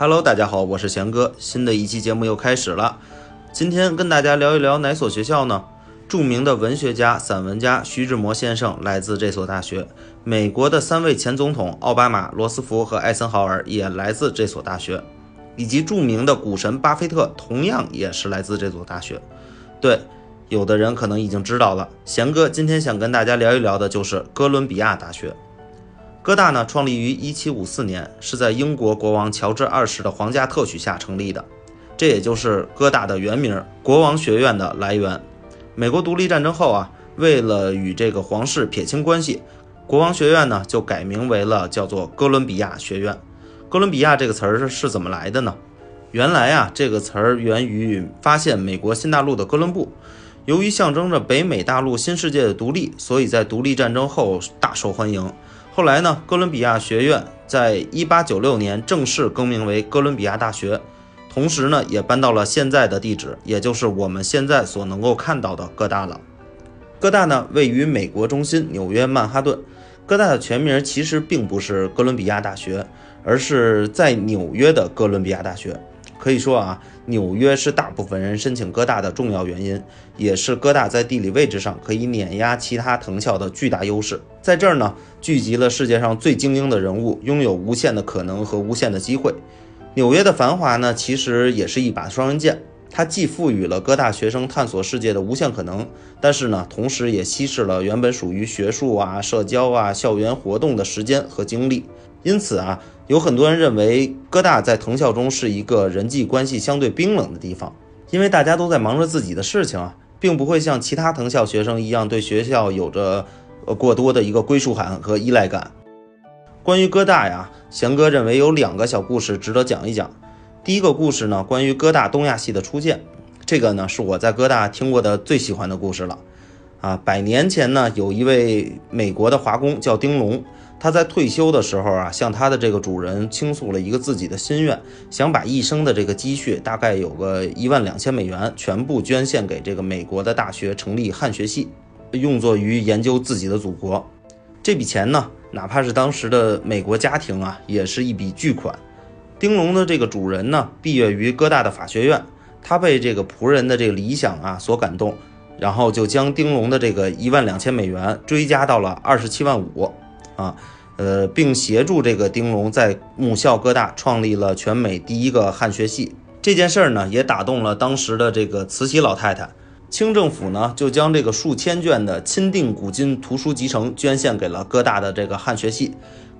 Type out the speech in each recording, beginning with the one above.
Hello，大家好，我是贤哥，新的一期节目又开始了。今天跟大家聊一聊哪所学校呢？著名的文学家、散文家徐志摩先生来自这所大学。美国的三位前总统奥巴马、罗斯福和艾森豪尔也来自这所大学，以及著名的股神巴菲特同样也是来自这所大学。对，有的人可能已经知道了，贤哥今天想跟大家聊一聊的就是哥伦比亚大学。哥大呢，创立于1754年，是在英国国王乔治二世的皇家特许下成立的，这也就是哥大的原名——国王学院的来源。美国独立战争后啊，为了与这个皇室撇清关系，国王学院呢就改名为了叫做哥伦比亚学院。哥伦比亚这个词儿是是怎么来的呢？原来啊，这个词儿源于发现美国新大陆的哥伦布。由于象征着北美大陆新世界的独立，所以在独立战争后大受欢迎。后来呢，哥伦比亚学院在1896年正式更名为哥伦比亚大学。同时呢，也搬到了现在的地址，也就是我们现在所能够看到的哥大了。哥大呢，位于美国中心纽约曼哈顿。哥大的全名其实并不是哥伦比亚大学，而是在纽约的哥伦比亚大学。可以说啊，纽约是大部分人申请哥大的重要原因，也是哥大在地理位置上可以碾压其他藤校的巨大优势。在这儿呢，聚集了世界上最精英的人物，拥有无限的可能和无限的机会。纽约的繁华呢，其实也是一把双刃剑。它既赋予了哥大学生探索世界的无限可能，但是呢，同时也稀释了原本属于学术啊、社交啊、校园活动的时间和精力。因此啊，有很多人认为哥大在藤校中是一个人际关系相对冰冷的地方，因为大家都在忙着自己的事情啊，并不会像其他藤校学生一样对学校有着呃过多的一个归属感和依赖感。关于哥大呀，贤哥认为有两个小故事值得讲一讲。第一个故事呢，关于哥大东亚系的出现，这个呢是我在哥大听过的最喜欢的故事了。啊，百年前呢，有一位美国的华工叫丁龙，他在退休的时候啊，向他的这个主人倾诉了一个自己的心愿，想把一生的这个积蓄，大概有个一万两千美元，全部捐献给这个美国的大学，成立汉学系，用作于研究自己的祖国。这笔钱呢？哪怕是当时的美国家庭啊，也是一笔巨款。丁龙的这个主人呢，毕业于哥大的法学院，他被这个仆人的这个理想啊所感动，然后就将丁龙的这个一万两千美元追加到了二十七万五啊，呃，并协助这个丁龙在母校哥大创立了全美第一个汉学系。这件事儿呢，也打动了当时的这个慈禧老太太。清政府呢，就将这个数千卷的钦定古今图书集成捐献给了哥大的这个汉学系。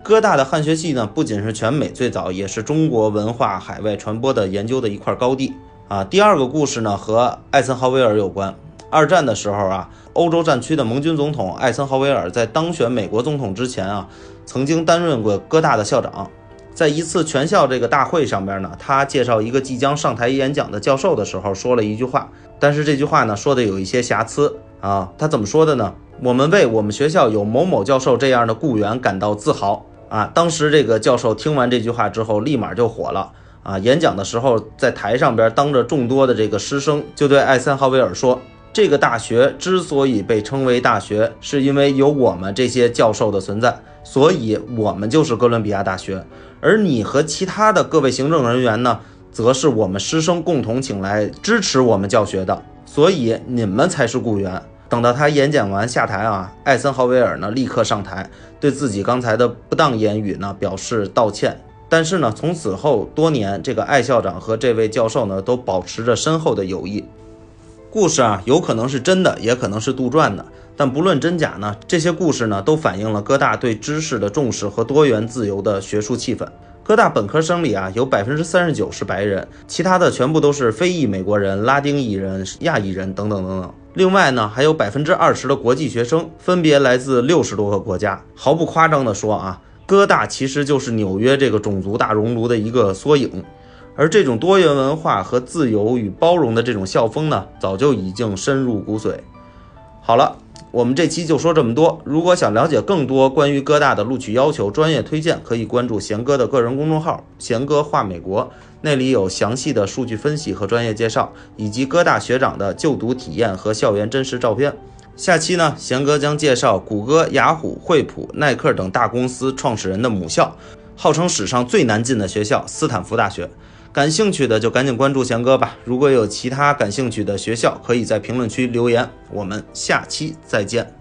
哥大的汉学系呢，不仅是全美最早，也是中国文化海外传播的研究的一块高地啊。第二个故事呢，和艾森豪威尔有关。二战的时候啊，欧洲战区的盟军总统艾森豪威尔在当选美国总统之前啊，曾经担任过哥大的校长。在一次全校这个大会上边呢，他介绍一个即将上台演讲的教授的时候，说了一句话。但是这句话呢，说的有一些瑕疵啊。他怎么说的呢？我们为我们学校有某某教授这样的雇员感到自豪啊。当时这个教授听完这句话之后，立马就火了啊。演讲的时候，在台上边当着众多的这个师生，就对艾森豪威尔说：“这个大学之所以被称为大学，是因为有我们这些教授的存在，所以我们就是哥伦比亚大学。”而你和其他的各位行政人员呢，则是我们师生共同请来支持我们教学的，所以你们才是雇员。等到他演讲完下台啊，艾森豪威尔呢立刻上台，对自己刚才的不当言语呢表示道歉。但是呢，从此后多年，这个艾校长和这位教授呢都保持着深厚的友谊。故事啊，有可能是真的，也可能是杜撰的。但不论真假呢，这些故事呢，都反映了哥大对知识的重视和多元自由的学术气氛。哥大本科生里啊，有百分之三十九是白人，其他的全部都是非裔美国人、拉丁裔人、亚裔人等等等等。另外呢，还有百分之二十的国际学生，分别来自六十多个国家。毫不夸张地说啊，哥大其实就是纽约这个种族大熔炉的一个缩影。而这种多元文化和自由与包容的这种校风呢，早就已经深入骨髓。好了。我们这期就说这么多。如果想了解更多关于哥大的录取要求、专业推荐，可以关注贤哥的个人公众号“贤哥画美国”，那里有详细的数据分析和专业介绍，以及哥大学长的就读体验和校园真实照片。下期呢，贤哥将介绍谷歌、雅虎、惠普、耐克等大公司创始人的母校。号称史上最难进的学校——斯坦福大学。感兴趣的就赶紧关注贤哥吧。如果有其他感兴趣的学校，可以在评论区留言。我们下期再见。